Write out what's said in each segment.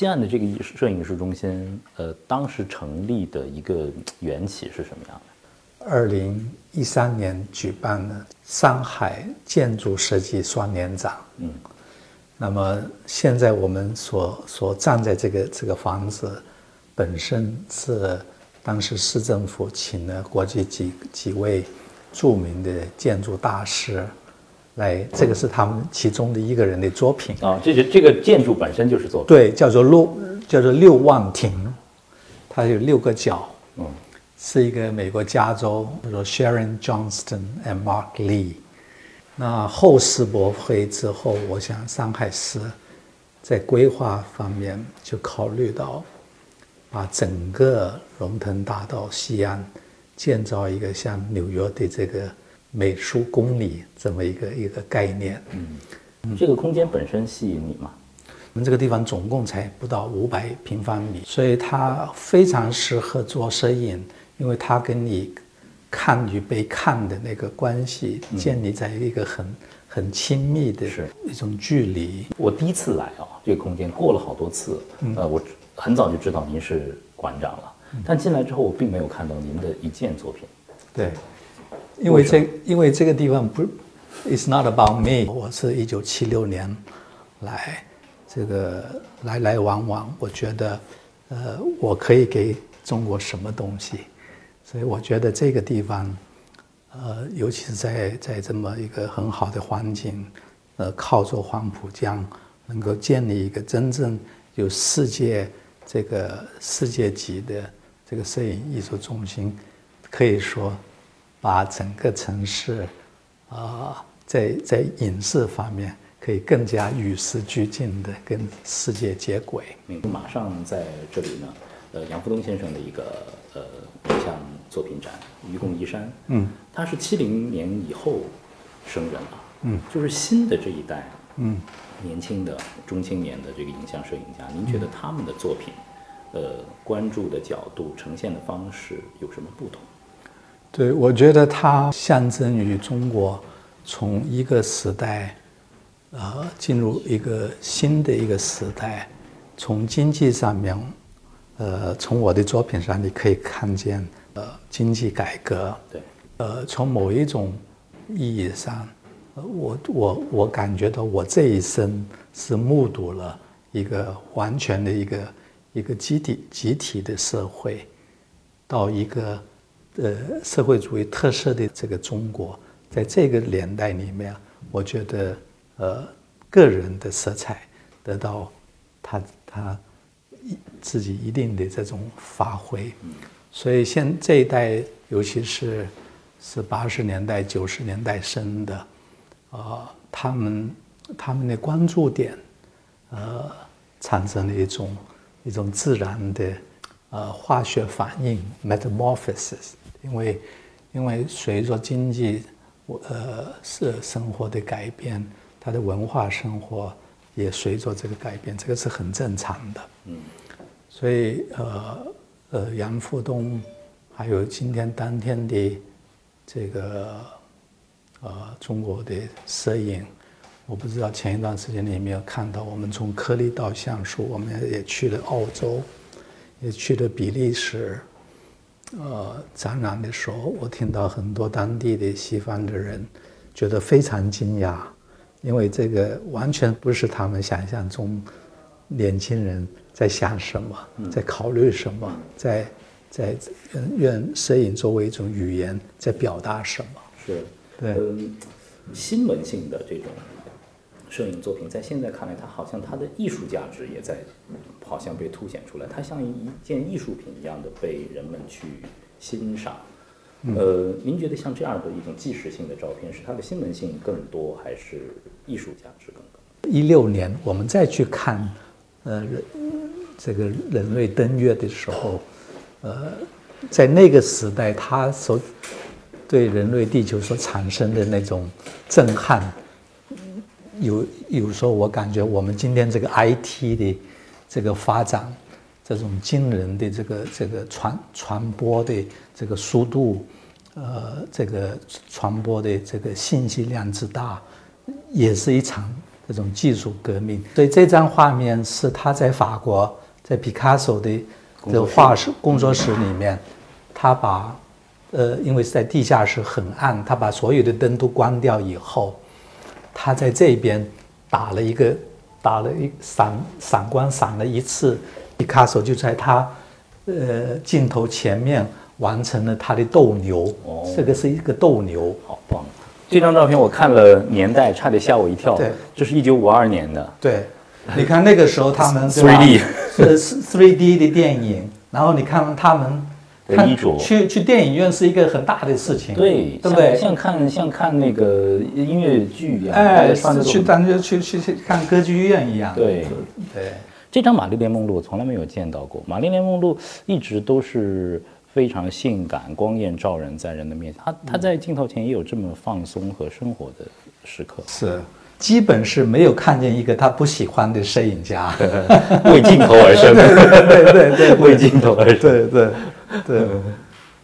西岸的这个艺术摄影艺术中心，呃，当时成立的一个缘起是什么样的？二零一三年举办了上海建筑设计双年展。嗯，那么现在我们所所站在这个这个房子，本身是当时市政府请了国际几几位著名的建筑大师。来，这个是他们其中的一个人的作品啊。这是这个建筑本身就是作品，对，叫做六，叫做六望亭，它有六个角，嗯，是一个美国加州，叫做 Sharon Johnston and Mark Lee。那后世博会之后，我想上海市在规划方面就考虑到，把整个龙腾大道西安建造一个像纽约的这个。美术公里这么一个一个概念，嗯，这个空间本身吸引你吗？我们这个地方总共才不到五百平方米，所以它非常适合做摄影，因为它跟你看与被看的那个关系建立在一个很很亲密的一种距离。我第一次来啊，这个空间过了好多次，呃，我很早就知道您是馆长了，但进来之后我并没有看到您的一件作品。对。因为这，因为这个地方不，It's not about me。我是一九七六年来，这个来来往往，我觉得，呃，我可以给中国什么东西？所以我觉得这个地方，呃，尤其是在在这么一个很好的环境，呃，靠着黄浦江，能够建立一个真正有世界这个世界级的这个摄影艺术中心，可以说。把整个城市，啊，在在影视方面可以更加与时俱进的跟世界接轨。马上在这里呢，呃，杨福东先生的一个呃影像作品展《愚公移山》。嗯，他是七零年以后生人了。嗯，就是新的这一代，嗯，年轻的中青年的这个影像摄影家，您觉得他们的作品，呃，关注的角度、呈现的方式有什么不同？对，我觉得它象征于中国从一个时代，呃，进入一个新的一个时代。从经济上面，呃，从我的作品上你可以看见，呃，经济改革。对。呃，从某一种意义上，我我我感觉到我这一生是目睹了一个完全的一个一个集体集体的社会，到一个。呃，社会主义特色的这个中国，在这个年代里面，我觉得，呃，个人的色彩得到他他一自己一定的这种发挥。所以现这一代，尤其是是八十年代、九十年代生的，啊，他们他们的关注点，呃，产生了一种一种自然的呃化学反应 （metamorphosis）。因为，因为随着经济，呃，是生活的改变，他的文化生活也随着这个改变，这个是很正常的。嗯，所以，呃，呃，杨富东，还有今天当天的这个，呃，中国的摄影，我不知道前一段时间你有没有看到，我们从颗粒到像素，我们也去了澳洲，也去了比利时。呃，展览的时候，我听到很多当地的西方的人觉得非常惊讶，因为这个完全不是他们想象中年轻人在想什么，在考虑什么，在在用摄影作为一种语言在表达什么。是，对，嗯，新闻性的这种。摄影作品在现在看来，它好像它的艺术价值也在，好像被凸显出来。它像一件艺术品一样的被人们去欣赏。呃，您觉得像这样的一种纪实性的照片，是它的新闻性更多，还是艺术价值更高？一六年我们再去看，呃，这个人类登月的时候，呃，在那个时代，它所对人类地球所产生的那种震撼。有有时候我感觉我们今天这个 IT 的这个发展，这种惊人的这个这个传传播的这个速度，呃，这个传播的这个信息量之大，也是一场这种技术革命。所以这张画面是他在法国，在皮卡索的这个画室工作室里面，他把呃，因为是在地下室很暗，他把所有的灯都关掉以后，他在这边打了一个打了一闪闪光闪了一次，皮卡索就在他呃镜头前面完成了他的斗牛。哦这个是一个斗牛。好棒！这张照片我看了年代，差点吓我一跳。对，这是一九五二年的。对，你看那个时候他们 3D 是是 3D 的电影，然后你看他们看的衣着去去电影院是一个很大的事情，对，对不对？像像看像看那个音乐剧一样，大哎，穿去感觉去去去看歌剧院一样，对。对。这张玛丽莲梦露我从来没有见到过。玛丽莲梦露一直都是非常性感、光艳照人，在人的面前，她她在镜头前也有这么放松和生活的时刻，是，基本是没有看见一个他不喜欢的摄影家。为镜头而生，对对对，为镜头而生。对对对。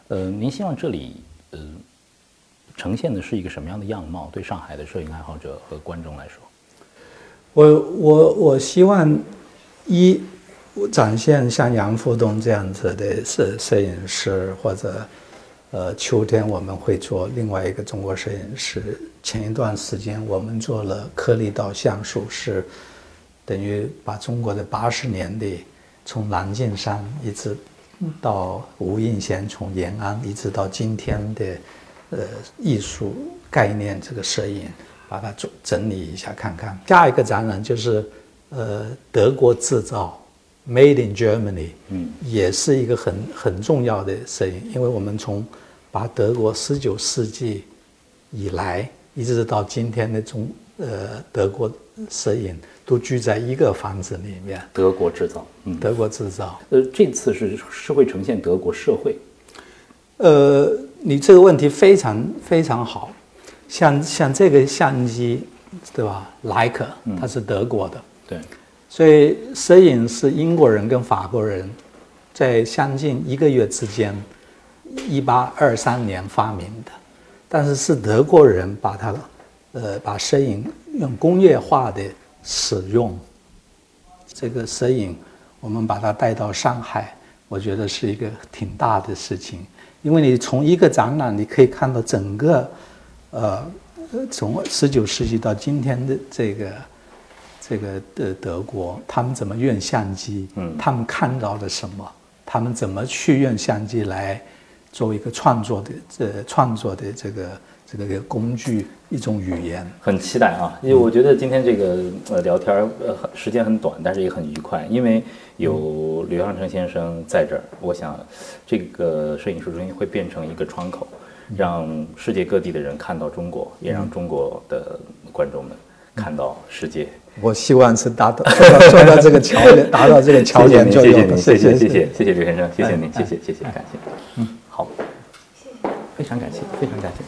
呃，您希望这里呃呈现的是一个什么样的样貌？对上海的摄影爱好者和观众来说，我我我希望一展现像杨富东这样子的摄摄影师，或者呃秋天我们会做另外一个中国摄影师。前一段时间我们做了颗粒到像素，是等于把中国的八十年代从蓝镜山一直到吴应贤，从延安一直到今天的呃艺术概念这个摄影，把它做整理一下看看。下一个展览就是呃德国制造，Made in Germany，嗯，也是一个很很重要的摄影，因为我们从把德国十九世纪以来一直到今天的中呃德国摄影都聚在一个房子里面，德国制造，嗯，德国制造。呃，这次是是会呈现德国社会，呃，你这个问题非常非常好，像像这个相机，对吧？莱克，它是德国的，对，所以摄影是英国人跟法国人在将近一个月之间，一八二三年发明的，但是是德国人把它，呃，把摄影用工业化的使用，这个摄影我们把它带到上海，我觉得是一个挺大的事情，因为你从一个展览你可以看到整个，呃从十九世纪到今天的这个。这个的德国，他们怎么用相机？嗯他们看到了什么？他们怎么去用相机来作为一个创作的这创作的这个这个工具，一种语言？很期待啊，因为我觉得今天这个呃聊天儿呃很时间很短，但是也很愉快，因为有刘向成先生在这儿，我想这个摄影术中心会变成一个窗口，让世界各地的人看到中国，也让中国的观众们看到世界。我希望是达到 做到这个桥梁，达到这个桥梁作用的。谢谢您，谢谢谢谢谢谢谢刘先生，谢谢您，哎谢谢谢谢，感谢。嗯，好，谢谢，非常感谢，非常感谢。